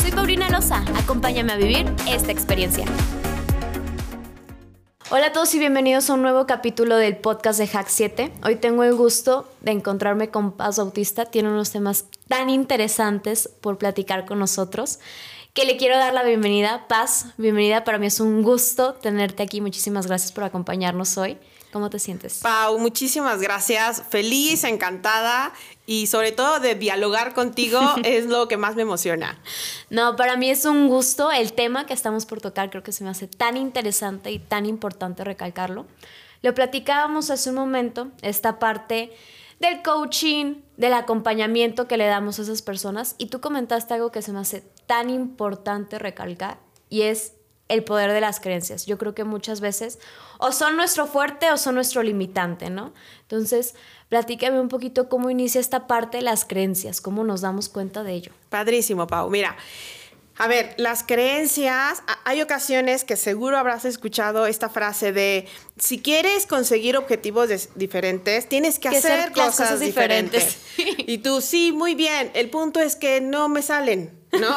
Soy Paulina Loza, acompáñame a vivir esta experiencia. Hola a todos y bienvenidos a un nuevo capítulo del podcast de Hack 7. Hoy tengo el gusto de encontrarme con Paz Bautista. Tiene unos temas tan interesantes por platicar con nosotros que le quiero dar la bienvenida. Paz, bienvenida. Para mí es un gusto tenerte aquí. Muchísimas gracias por acompañarnos hoy. ¿Cómo te sientes? Pau, muchísimas gracias. Feliz, encantada y sobre todo de dialogar contigo es lo que más me emociona. No, para mí es un gusto. El tema que estamos por tocar creo que se me hace tan interesante y tan importante recalcarlo. Lo platicábamos hace un momento, esta parte del coaching, del acompañamiento que le damos a esas personas y tú comentaste algo que se me hace tan importante recalcar y es el poder de las creencias. Yo creo que muchas veces o son nuestro fuerte o son nuestro limitante, ¿no? Entonces, platícame un poquito cómo inicia esta parte de las creencias, cómo nos damos cuenta de ello. Padrísimo, Pau. Mira, a ver, las creencias, hay ocasiones que seguro habrás escuchado esta frase de, si quieres conseguir objetivos diferentes, tienes que, hacer cosas, diferentes. Y tú, sí, muy bien, el punto es que no me salen. ¿No?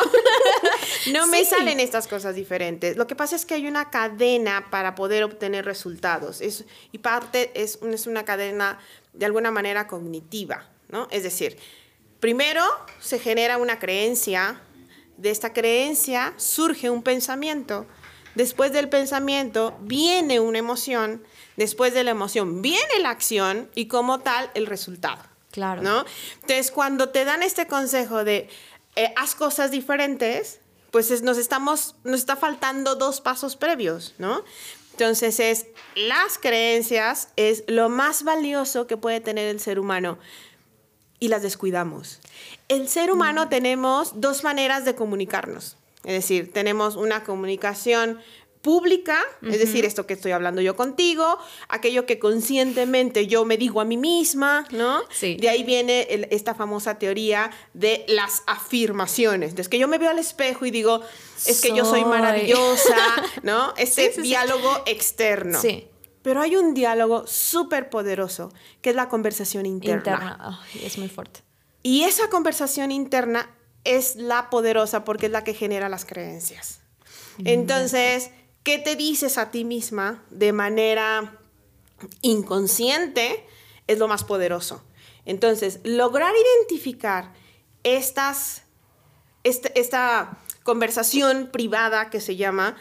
no me salen estas cosas diferentes. Lo que pasa es que hay una cadena para poder obtener resultados. Es, y parte es, es una cadena de alguna manera cognitiva, ¿no? Es decir, primero se genera una creencia, de esta creencia surge un pensamiento, después del pensamiento viene una emoción, después de la emoción viene la acción y como tal el resultado. Claro. ¿no? Entonces, cuando te dan este consejo de eh, haz cosas diferentes, pues nos estamos, nos está faltando dos pasos previos, ¿no? Entonces es, las creencias es lo más valioso que puede tener el ser humano y las descuidamos. El ser humano tenemos dos maneras de comunicarnos. Es decir, tenemos una comunicación pública, es decir, esto que estoy hablando yo contigo, aquello que conscientemente yo me digo a mí misma, ¿no? Sí. De ahí viene esta famosa teoría de las afirmaciones. Es que yo me veo al espejo y digo, es que yo soy maravillosa, ¿no? Este diálogo externo. Sí. Pero hay un diálogo súper poderoso, que es la conversación interna. Interna, es muy fuerte. Y esa conversación interna es la poderosa porque es la que genera las creencias. Entonces, ¿Qué te dices a ti misma de manera inconsciente? Es lo más poderoso. Entonces, lograr identificar estas, este, esta, conversación privada que se llama,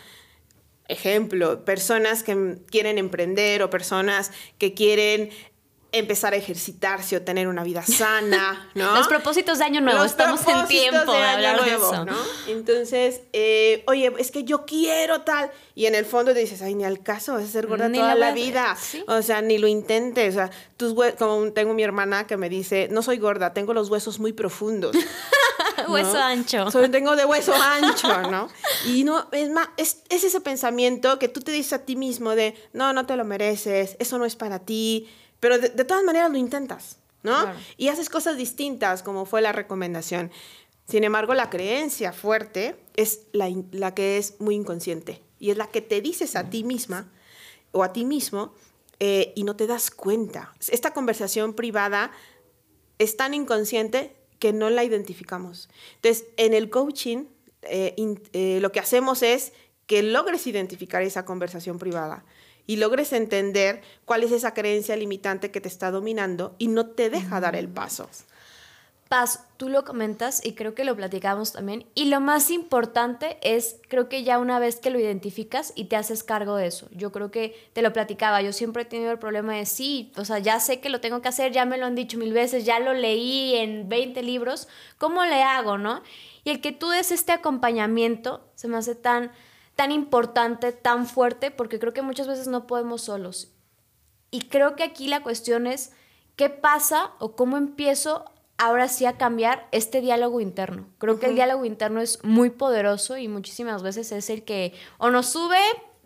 ejemplo, personas que quieren emprender o personas que quieren empezar a ejercitarse o tener una vida sana, ¿no? Los propósitos de año nuevo, estamos en tiempo de, hablar de eso. ¿no? Entonces, eh, oye, es que yo quiero tal, y en el fondo te dices, ay, ni al caso, vas a ser gorda toda la, vida, o sea, ni lo intentes, o sea, tus como tengo mi hermana que me dice, no soy gorda, tengo los huesos muy profundos. hueso ancho. Solo tengo de hueso ancho, ¿no? Y no, es más, es, es ese pensamiento que tú te dices a ti mismo de, no, no te lo mereces, eso no es para ti, pero de, todas maneras lo intentas, ¿no? Y haces cosas distintas, como fue la recomendación. Sin embargo, la creencia fuerte es la, que es muy inconsciente y es la que te dices a ti misma o a ti mismo eh, y no te das cuenta. Esta conversación privada es tan inconsciente que no la identificamos. Entonces, en el coaching, eh, eh, lo que hacemos es que logres identificar esa conversación privada y logres entender cuál es esa creencia limitante que te está dominando y no te deja dar el paso. Paz, tú lo comentas y creo que lo platicamos también. Y lo más importante es, creo que ya una vez que lo identificas y te haces cargo de eso. Yo creo que te lo platicaba. Yo siempre he tenido el problema de sí, o sea, ya sé que lo tengo que hacer, ya me lo han dicho mil veces, ya lo leí en 20 libros. ¿Cómo le hago, no? Y el que tú des este acompañamiento se me hace tan tan importante, tan fuerte, porque creo que muchas veces no podemos solos. Y creo que aquí la cuestión es qué pasa o cómo empiezo ahora sí a cambiar este diálogo interno. Creo que el diálogo interno es muy poderoso y muchísimas veces es el que o nos sube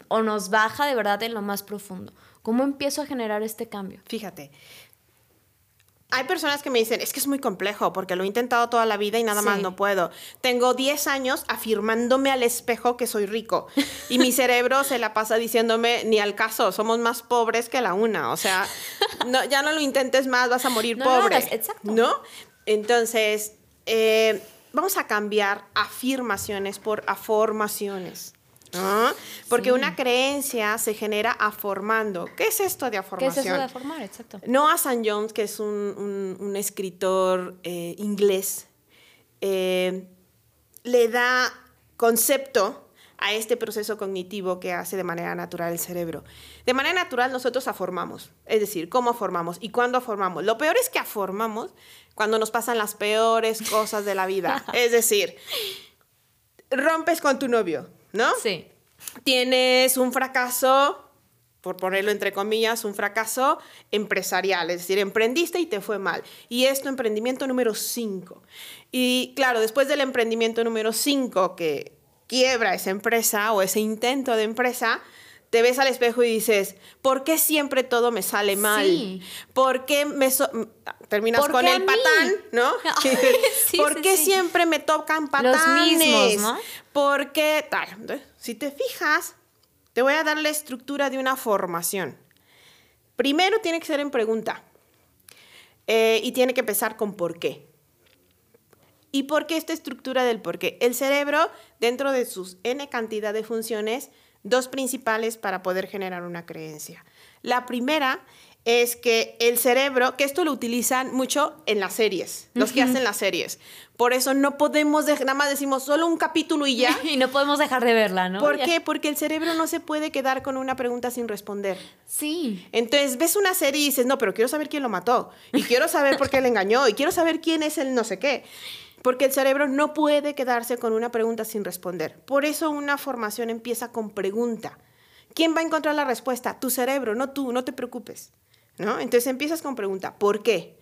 o nos baja de verdad en lo más profundo. ¿Cómo empiezo a generar este cambio? Fíjate, hay personas que me dicen, es que es muy complejo porque lo he intentado toda la vida y nada más no puedo. Tengo 10 años afirmándome al espejo que soy rico y mi cerebro se la pasa diciéndome, ni al caso, somos más pobres que la una. O sea, no, ya no lo intentes más, vas a morir pobre. exacto. ¿No? Entonces, eh, vamos a cambiar afirmaciones por afirmaciones. Porque una creencia se genera aformando. ¿Qué es esto de aformación? ¿Qué es eso de formar? Exacto. Noah St. Jones, que es un, escritor eh, inglés, eh, le da concepto a este proceso cognitivo que hace de manera natural el cerebro. De manera natural nosotros aformamos, es decir, ¿cómo formamos y cuándo formamos? Lo peor es que aformamos cuando nos pasan las peores cosas de la vida, es decir, rompes con tu novio, ¿no? Sí. Tienes un fracaso, por ponerlo entre comillas, un fracaso empresarial, es decir, emprendiste y te fue mal. Y es tu emprendimiento número 5. Y claro, después del emprendimiento número 5 que quiebra esa empresa o ese intento de empresa, te ves al espejo y dices, ¿por qué siempre todo me sale mal? Sí. ¿Por qué me terminas con el patán, ¿no? ¿Por qué siempre me tocan patanes? Los mismos, ¿no? ¿Por qué tal? Si te fijas, te voy a dar la estructura de una formación. Primero tiene que ser en pregunta. Eh, y tiene que empezar con por qué. ¿Y por qué esta estructura del por qué? El cerebro, dentro de sus n cantidad de funciones, dos principales para poder generar una creencia. La primera es que el cerebro, que esto lo utilizan mucho en las series, los que hacen las series. Por eso no podemos, nada más decimos solo un capítulo y ya. y no podemos dejar de verla, ¿no? ¿Por qué? Porque el cerebro no se puede quedar con una pregunta sin responder. Sí. Entonces ves una serie y dices, no, pero quiero saber quién lo mató. Y quiero saber por qué le engañó. Y quiero saber quién es el no sé qué porque el cerebro no puede quedarse con una pregunta sin responder. Por eso una formación empieza con pregunta. ¿Quién va a encontrar la respuesta? Tu cerebro, no tú, no te preocupes. ¿no? Entonces empiezas con pregunta, ¿por qué?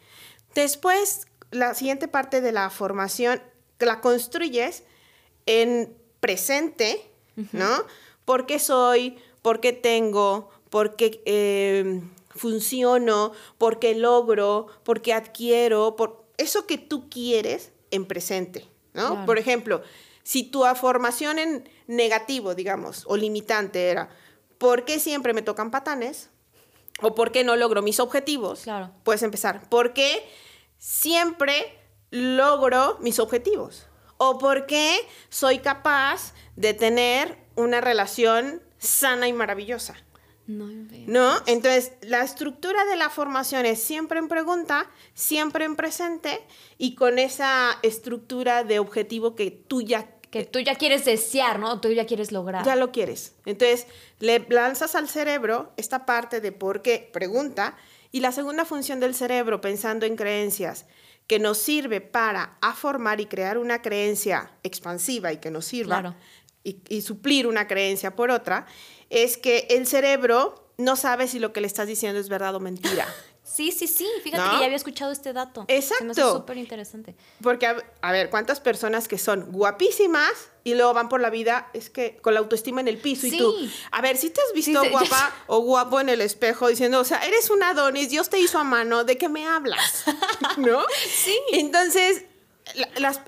Después, la siguiente parte de la formación la construyes en presente, ¿no? ¿Por qué soy? ¿Por qué tengo? ¿Por qué eh, funciono? ¿Por qué logro? ¿Por qué adquiero? Por eso que tú quieres en presente, ¿no? Por ejemplo, si tu formación en negativo, digamos, o limitante era, ¿por qué siempre me tocan patanes? ¿O por qué no logro mis objetivos? Claro. Puedes empezar. ¿Por qué siempre logro mis objetivos? ¿O por qué soy capaz de tener una relación sana y maravillosa? No, ¿No? Entonces, la estructura de la formación es siempre en pregunta, siempre en presente y con esa estructura de objetivo que tú ya... Que tú ya quieres desear, ¿no? Tú ya quieres lograr. Ya lo quieres. Entonces, le lanzas al cerebro esta parte de por qué, pregunta, y la segunda función del cerebro, pensando en creencias, que nos sirve para formar y crear una creencia expansiva y que nos sirva y, y suplir una creencia por otra, es que el cerebro no sabe si lo que le estás diciendo es verdad o mentira. Sí, sí, sí. Fíjate que ya había escuchado este dato. Exacto. Súper interesante. Porque, a, ver, ¿cuántas personas que son guapísimas y luego van por la vida, es que con la autoestima en el piso y tú, a ver, si te has visto guapa o guapo en el espejo diciendo, o sea, eres un Adonis, Dios te hizo a mano, ¿de qué me hablas? ¿No? Sí. Entonces,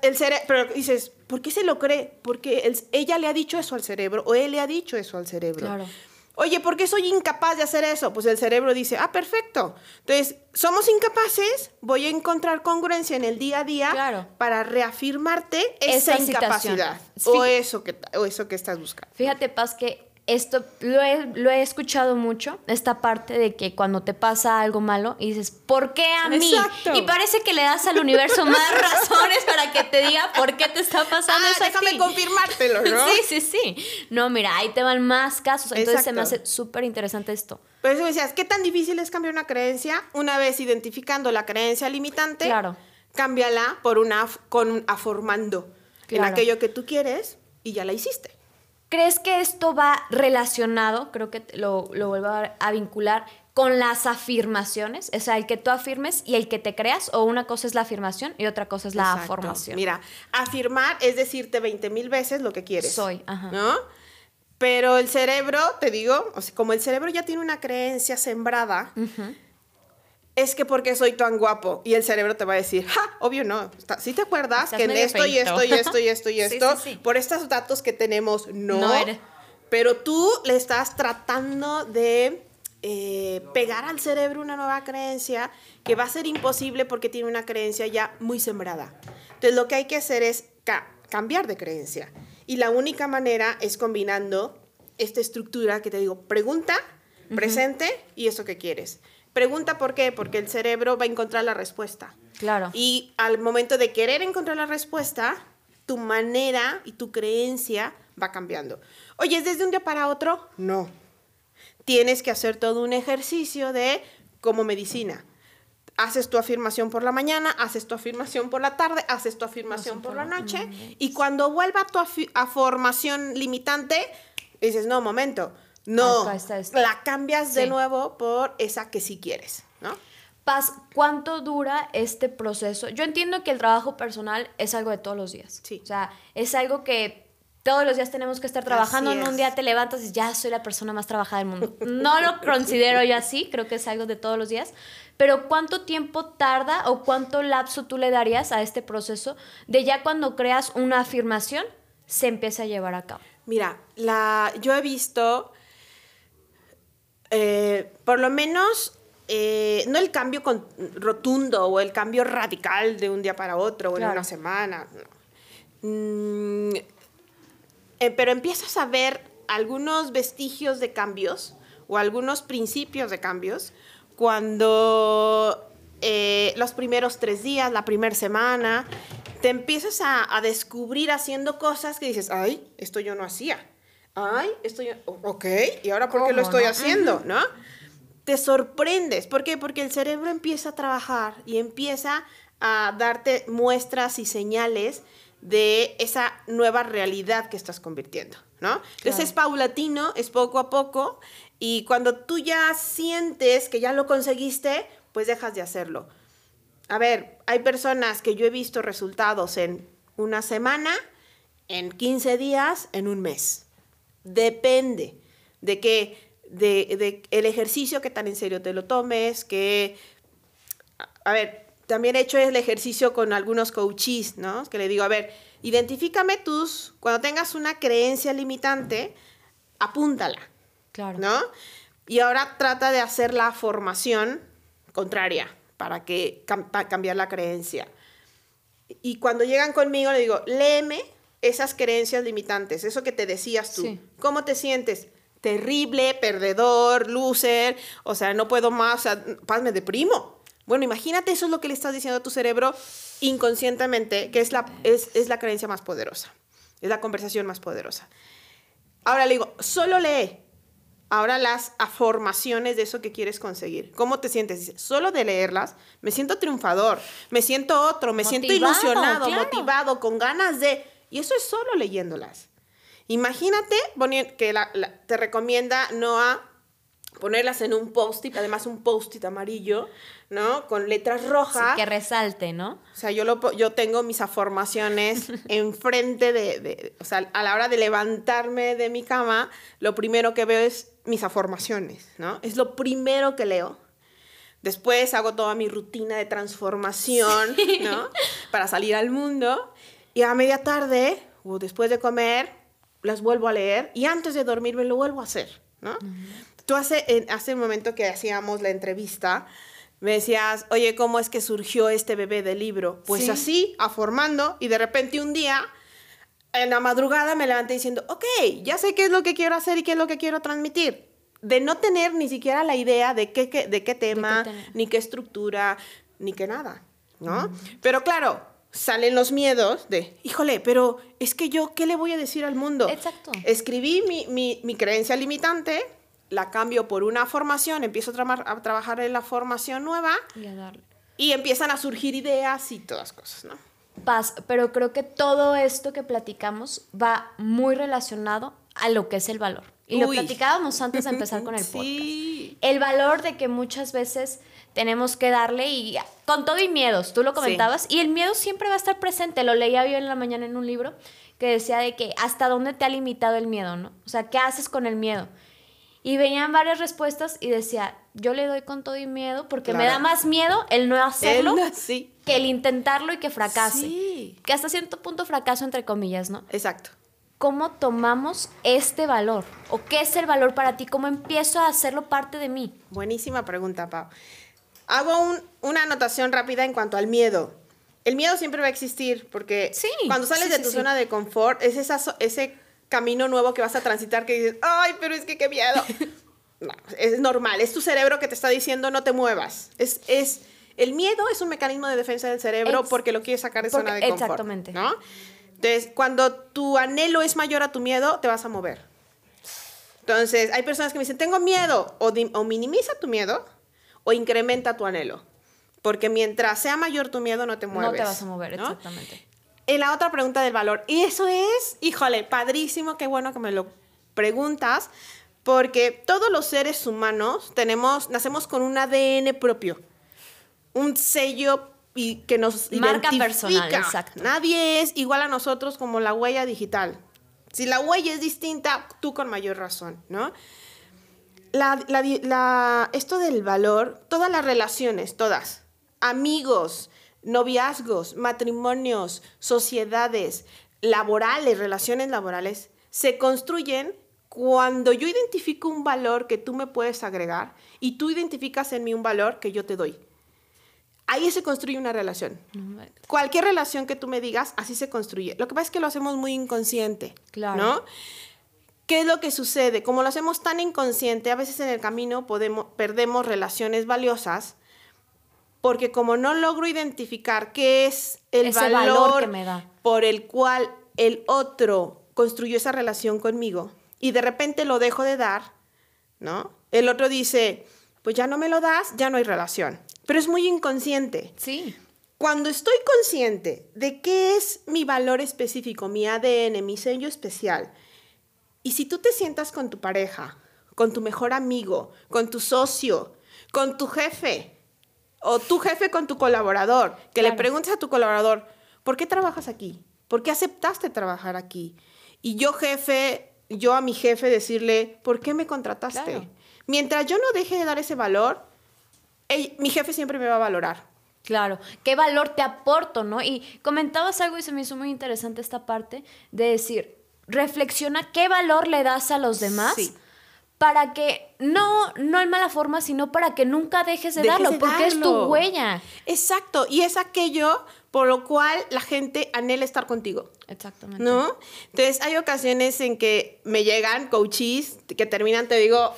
el cerebro, pero dices, ¿por qué se lo cree? Porque ella le ha dicho eso al cerebro o él le ha dicho eso al cerebro. Claro. Oye, ¿por qué soy incapaz de hacer eso? Pues el cerebro dice, ah, perfecto. Entonces, somos incapaces, voy a encontrar congruencia en el día a día para reafirmarte esa, incapacidad o eso, que, o eso que estás buscando. Fíjate, Paz, que esto lo he, lo he, escuchado mucho, esta parte de que cuando te pasa algo malo y dices, ¿por qué a mí? Y parece que le das al universo más razones para que te diga por qué te está pasando ah, eso déjame confirmártelo, ¿no? sí, sí, sí. No, mira, ahí te van más casos. Entonces se me hace súper interesante esto. Por eso decías, ¿qué tan difícil es cambiar una creencia? Una vez identificando la creencia limitante, claro. cámbiala por una con un aformando en aquello que tú quieres y ya la hiciste. ¿Crees que esto va relacionado, creo que lo, lo vuelvo a, vincular, con las afirmaciones? O sea, el que tú afirmes y el que te creas, o una cosa es la afirmación y otra cosa es la afirmación. Mira, afirmar es decirte 20 mil veces lo que quieres. Soy, ajá. ¿No? Pero el cerebro, te digo, o sea, como el cerebro ya tiene una creencia sembrada, es que porque soy tan guapo. Y el cerebro te va a decir, ja, obvio no, si te acuerdas que en esto y esto y esto y esto y esto, por estos datos que tenemos, no, pero tú le estás tratando de eh, pegar al cerebro una nueva creencia que va a ser imposible porque tiene una creencia ya muy sembrada. Entonces lo que hay que hacer es cambiar de creencia. Y la única manera es combinando esta estructura que te digo, pregunta, presente y eso que quieres. Pregunta por qué, porque el cerebro va a encontrar la respuesta. Claro. Y al momento de querer encontrar la respuesta, tu manera y tu creencia va cambiando. Oye, ¿es desde un día para otro? No. Tienes que hacer todo un ejercicio de como medicina. Haces tu afirmación por la mañana, haces tu afirmación por la tarde, haces tu afirmación por la noche y cuando vuelva tu afirmación limitante, dices, no, momento, no, la cambias de nuevo por esa que sí quieres, ¿no? Paz, ¿cuánto dura este proceso? Yo entiendo que el trabajo personal es algo de todos los días. Sí. O sea, es algo que todos los días tenemos que estar trabajando. En un día te levantas y ya soy la persona más trabajada del mundo. No lo considero yo así, creo que es algo de todos los días. Pero ¿cuánto tiempo tarda o cuánto lapso tú le darías a este proceso de ya cuando creas una afirmación se empieza a llevar a cabo? Mira, la, yo he visto eh, por lo menos, eh, no el cambio rotundo o el cambio radical de un día para otro o en una semana, mm, eh, pero empiezas a ver algunos vestigios de cambios o algunos principios de cambios cuando los primeros tres días, la primera semana, te empiezas a, a descubrir haciendo cosas que dices, ay, esto yo no hacía ay, estoy, ok, ¿y ahora por qué lo estoy haciendo? ¿No? Te sorprendes. ¿Por qué? Porque el cerebro empieza a trabajar y empieza a darte muestras y señales de esa nueva realidad que estás convirtiendo, ¿no? Entonces es paulatino, es poco a poco, y cuando tú ya sientes que ya lo conseguiste, pues dejas de hacerlo. A ver, hay personas que yo he visto resultados en una semana, en 15 días, en un mes. Depende de que de, el ejercicio que tan en serio te lo tomes, que, a ver, también he hecho el ejercicio con algunos coaches, ¿no? Que le digo, a ver, identifícame tus, cuando tengas una creencia limitante, apúntala, claro. ¿no? Y ahora trata de hacer la formación contraria para que cambiar la creencia. Y cuando llegan conmigo le digo, léeme esas creencias limitantes, eso que te decías tú. ¿Cómo te sientes? Terrible, perdedor, loser, o sea, no puedo más, o sea, paz, me deprimo. Bueno, imagínate, eso es lo que le estás diciendo a tu cerebro inconscientemente, que es la, es, es la creencia más poderosa, es la conversación más poderosa. Ahora le digo, solo lee. Ahora las afirmaciones de eso que quieres conseguir. ¿Cómo te sientes? Dice, solo de leerlas, me siento triunfador, me siento otro, me siento ilusionado, motivado, con ganas de y eso es solo leyéndolas. Imagínate que te recomienda Noah ponerlas en un post-it, además un post-it amarillo, ¿no? Con letras rojas. que resalte, ¿no? O sea, yo, lo, yo tengo mis afirmaciones enfrente de, de, o sea, a la hora de levantarme de mi cama, lo primero que veo es mis afirmaciones, ¿no? Es lo primero que leo. Después hago toda mi rutina de transformación, ¿no? Para salir al mundo. Y a media tarde o después de comer, las vuelvo a leer y antes de dormirme lo vuelvo a hacer, ¿no? Tú hace, hace un momento que hacíamos la entrevista, me decías, oye, ¿cómo es que surgió este bebé del libro? Pues así, formando y de repente un día, en la madrugada me levanté diciendo, ok, ya sé qué es lo que quiero hacer y qué es lo que quiero transmitir. De no tener ni siquiera la idea de qué, de qué tema, ni qué estructura, ni qué nada, ¿no? Pero claro, salen los miedos de, híjole, pero es que yo, ¿qué le voy a decir al mundo? Exacto. Escribí mi, mi, creencia limitante, la cambio por una formación, empiezo a, a trabajar en la formación nueva y, empiezan a surgir ideas y todas cosas, ¿no? Paz, pero creo que todo esto que platicamos va muy relacionado a lo que es el valor. Y lo platicábamos antes de empezar con el podcast. El valor de que muchas veces tenemos que darle y con todo y miedos, tú lo comentabas, y el miedo siempre va a estar presente. Lo leía yo en la mañana en un libro que decía de que hasta dónde te ha limitado el miedo, ¿no? O sea, ¿qué haces con el miedo? Y venían varias respuestas y decía, yo le doy con todo y miedo porque me da más miedo el no hacerlo que el intentarlo y que fracase. Que hasta cierto punto fracaso entre comillas, ¿no? Exacto. ¿Cómo tomamos este valor? ¿O qué es el valor para ti? ¿Cómo empiezo a hacerlo parte de mí? Buenísima pregunta, Pau. Hago una anotación rápida en cuanto al miedo. El miedo siempre va a existir porque cuando sales de tu zona de confort es ese camino nuevo que vas a transitar que dices, ay, pero es que qué miedo. es normal, es tu cerebro que te está diciendo no te muevas. Es, es, el miedo es un mecanismo de defensa del cerebro porque lo quieres sacar de zona de confort. Exactamente. ¿no? Entonces, cuando tu anhelo es mayor a tu miedo, te vas a mover. Entonces, hay personas que me dicen, tengo miedo, o, o minimiza tu miedo o incrementa tu anhelo. Porque mientras sea mayor tu miedo, no te mueves. No te vas a mover, exactamente. En la otra pregunta del valor. Y eso es, híjole, padrísimo, qué bueno que me lo preguntas, porque todos los seres humanos tenemos, nacemos con un ADN propio, un sello y que nos Marca identifica. personal, exacto. Nadie es igual a nosotros como la huella digital. Si la huella es distinta, tú con mayor razón, ¿no? Esto del valor, todas las relaciones, todas, amigos, noviazgos, matrimonios, sociedades, laborales, relaciones laborales, se construyen cuando yo identifico un valor que tú me puedes agregar y tú identificas en mí un valor que yo te doy. Ahí se construye una relación. Cualquier relación que tú me digas, así se construye. Lo que pasa es que lo hacemos muy inconsciente, claro. ¿no? ¿Qué es lo que sucede? Como lo hacemos tan inconsciente, a veces en el camino podemos, perdemos relaciones valiosas porque como no logro identificar qué es el valor, que me da. por el cual el otro construyó esa relación conmigo y de repente lo dejo de dar, ¿no? El otro dice, pues ya no me lo das, ya no hay relación. Pero es muy inconsciente. Sí. Cuando estoy consciente de qué es mi valor específico, mi ADN, mi sello especial, y si tú te sientas con tu pareja, con tu mejor amigo, con tu socio, con tu jefe, o tu jefe con tu colaborador, que le preguntes a tu colaborador, ¿por qué trabajas aquí? ¿Por qué aceptaste trabajar aquí? Y yo jefe, yo a mi jefe decirle, ¿por qué me contrataste? Mientras yo no deje de dar ese valor, mi jefe siempre me va a valorar. Claro, qué valor te aporto, ¿no? Y comentabas algo y se me hizo muy interesante esta parte de decir, reflexiona qué valor le das a los demás. Sí para que no, no en mala forma, sino para que nunca dejes de darlo, porque es tu huella. Exacto, y es aquello por lo cual la gente anhela estar contigo. Exactamente. ¿No? Entonces, hay ocasiones en que me llegan coaches que terminan, te digo,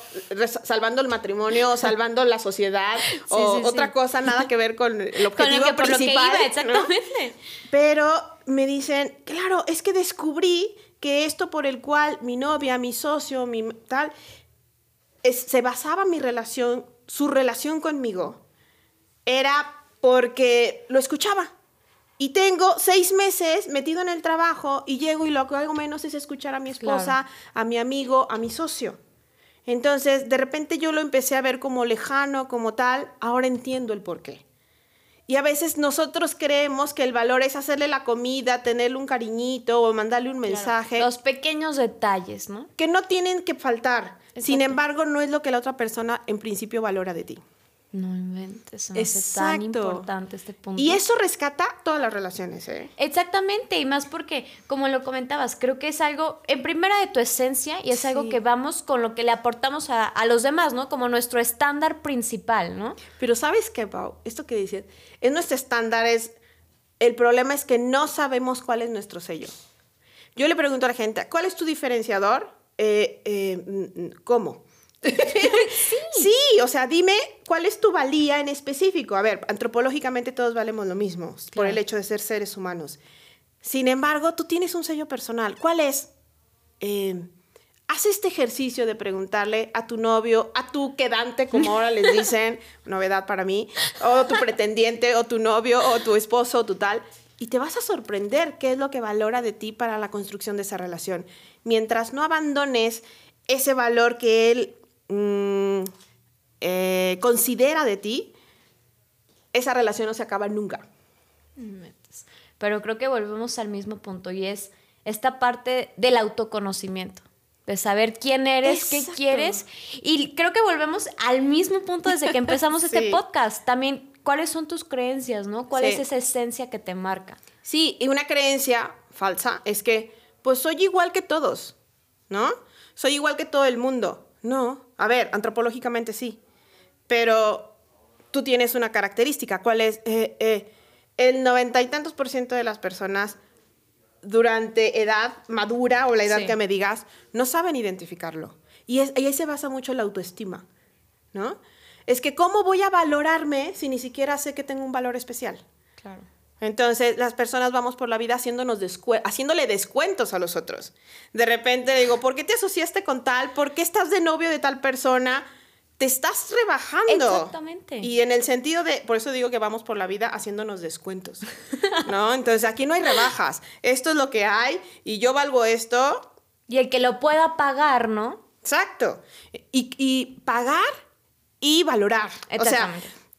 salvando el matrimonio, salvando la sociedad, o otra cosa, nada que ver con el objetivo con principal. exactamente. Pero me dicen, claro, es que descubrí que esto por el cual mi novia, mi socio, mi tal, se basaba mi relación, su relación conmigo, era porque lo escuchaba. Y tengo seis meses metido en el trabajo y llego y lo que hago menos es escuchar a mi esposa, a mi amigo, a mi socio. Entonces, de repente yo lo empecé a ver como lejano, como tal, ahora entiendo el por qué. Y a veces nosotros creemos que el valor es hacerle la comida, tenerle un cariñito o mandarle un mensaje. Los pequeños detalles, ¿no? Que no tienen que faltar. Sin embargo, no es lo que la otra persona en principio valora de ti. No inventes, no es tan importante este punto. Y eso rescata todas las relaciones, ¿eh? Exactamente, y más porque, como lo comentabas, creo que es algo, en primera de tu esencia, y es algo que vamos con lo que le aportamos a, los demás, ¿no? Como nuestro estándar principal, ¿no? Pero ¿sabes qué, Pau? Esto que dices, es nuestro estándar, es, el problema es que no sabemos cuál es nuestro sello. Yo le pregunto a la gente, ¿cuál es tu diferenciador? Eh, eh, mm, mm, ¿Cómo? sí. o sea, dime cuál es tu valía en específico. A ver, antropológicamente todos valemos lo mismo por el hecho de ser seres humanos. Sin embargo, tú tienes un sello personal. ¿Cuál es? Eh, haz este ejercicio de preguntarle a tu novio, a tu quedante, como ahora les dicen, novedad para mí, o tu pretendiente, o tu novio, o tu esposo, o tu tal, y te vas a sorprender qué es lo que valora de ti para la construcción de esa relación. mientras no abandones ese valor que él mm, eh, considera de ti, esa relación no se acaba nunca. Pero creo que volvemos al mismo punto y es esta parte del autoconocimiento, de saber quién eres, qué quieres. Y creo que volvemos al mismo punto desde que empezamos este podcast. También, ¿cuáles son tus creencias, no? ¿Cuál es esa esencia que te marca? Sí, y una creencia falsa es que, pues soy igual que todos, ¿no? Soy igual que todo el mundo. No, a ver, antropológicamente sí, pero tú tienes una característica. ¿Cuál es? Eh, eh, el noventa y tantos por ciento de las personas durante edad madura o la edad que me digas, no saben identificarlo. Y, es, ahí se basa mucho la autoestima, ¿no? Es que ¿cómo voy a valorarme si ni siquiera sé que tengo un valor especial? Claro. Entonces, las personas vamos por la vida haciéndonos haciéndole descuentos a los otros. De repente digo, ¿por qué te asociaste con tal? ¿Por qué estás de novio de tal persona? te estás rebajando. Exactamente. Y en el sentido de, por eso digo que vamos por la vida haciéndonos descuentos, ¿no? Entonces aquí no hay rebajas, esto es lo que hay y yo valgo esto. Y el que lo pueda pagar, ¿no? Exacto. Y, pagar y valorar. O sea,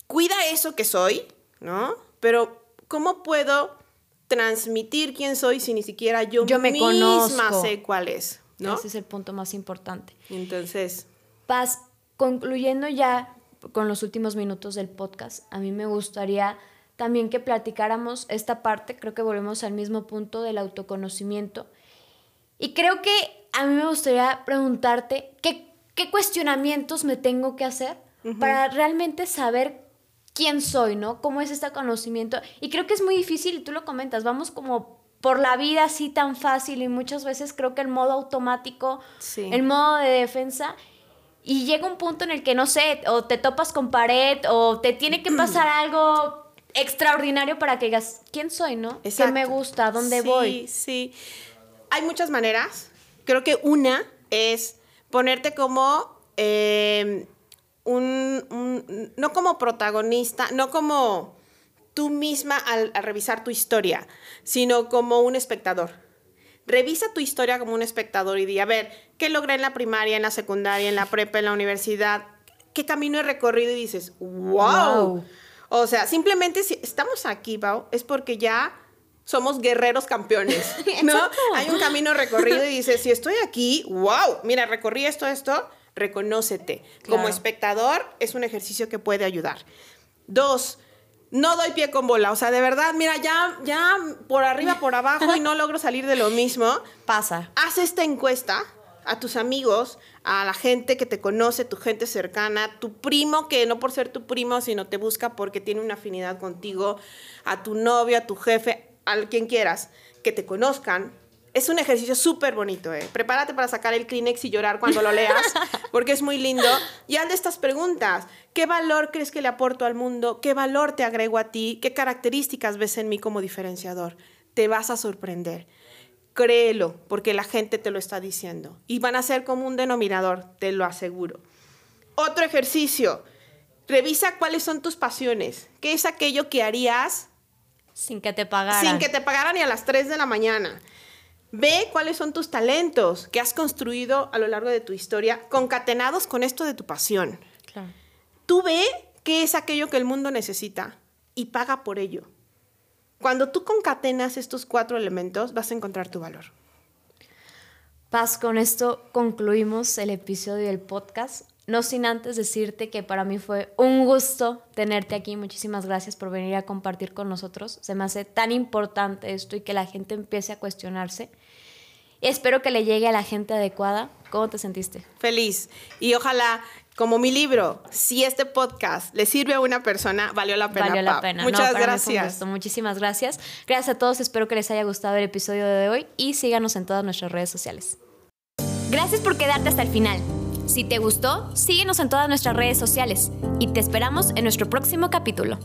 cuida eso que soy, ¿no? Pero ¿cómo puedo transmitir quién soy si ni siquiera yo, yo me misma sé cuál es? ¿no? Ese es el punto más importante. Entonces... Paz, concluyendo ya con los últimos minutos del podcast, a mí me gustaría también que platicáramos esta parte, creo que volvemos al mismo punto del autoconocimiento. Y creo que a mí me gustaría preguntarte qué, qué cuestionamientos me tengo que hacer para realmente saber quién soy, ¿no? ¿Cómo es este conocimiento? Y creo que es muy difícil, y tú lo comentas, vamos como por la vida así tan fácil y muchas veces creo que el modo automático, el modo de defensa, y llega un punto en el que, no sé, o te topas con pared o te tiene que pasar algo extraordinario para que digas, ¿quién soy, no? ¿Qué me gusta? ¿Dónde voy? Sí, sí. Hay muchas maneras. Creo que una es ponerte como em, un, no como protagonista, no como tú misma al revisar tu historia, sino como un espectador Revisa tu historia como un espectador y di, a ver, ¿qué logré en la primaria, en la secundaria, en la prepa, en la universidad? ¿Qué camino he recorrido? Y dices, wow. O sea, simplemente si estamos aquí, Pau, es porque ya somos guerreros campeones, ¿no? Hay un camino recorrido y dices, si estoy aquí, wow, mira, recorrí esto, esto, reconócete. Como espectador es un ejercicio que puede ayudar. Dos, no doy pie con bola. O sea, de verdad, mira, ya, ya por arriba, por abajo y no logro salir de lo mismo. Pasa. Haz esta encuesta a tus amigos, a la gente que te conoce, tu gente cercana, tu primo que no por ser tu primo, sino te busca porque tiene una afinidad contigo, a tu novio, a tu jefe, a quien quieras, que te conozcan, es un ejercicio súper bonito, ¿eh? Prepárate para sacar el Kleenex y llorar cuando lo leas, porque es muy lindo. Y haz de estas preguntas. ¿Qué valor crees que le aporto al mundo? ¿Qué valor te agrego a ti? ¿Qué características ves en mí como diferenciador? Te vas a sorprender. Créelo, porque la gente te lo está diciendo. Y van a ser como un denominador, te lo aseguro. Otro ejercicio. Revisa cuáles son tus pasiones. ¿Qué es aquello que harías sin que te pagaran? Sin que te pagaran ni a las 3 de la mañana. Ve cuáles son tus talentos que has construido a lo largo de tu historia, concatenados con esto de tu pasión. Tú ve qué es aquello que el mundo necesita y paga por ello. Cuando tú concatenas estos cuatro elementos, vas a encontrar tu valor. Paz, con esto concluimos el episodio del podcast. No sin antes decirte que para mí fue un gusto tenerte aquí. Muchísimas gracias por venir a compartir con nosotros. Se me hace tan importante esto y que la gente empiece a cuestionarse. Espero que le llegue a la gente adecuada. ¿Cómo te sentiste? Feliz. Y ojalá, como mi libro, si este podcast le sirve a una persona, valió la pena. Valió la pena. Muchas gracias. Muchísimas gracias. Gracias a todos. Espero que les haya gustado el episodio de hoy y síganos en todas nuestras redes sociales. Gracias por quedarte hasta el final. Si te gustó, síguenos en todas nuestras redes sociales y te esperamos en nuestro próximo capítulo.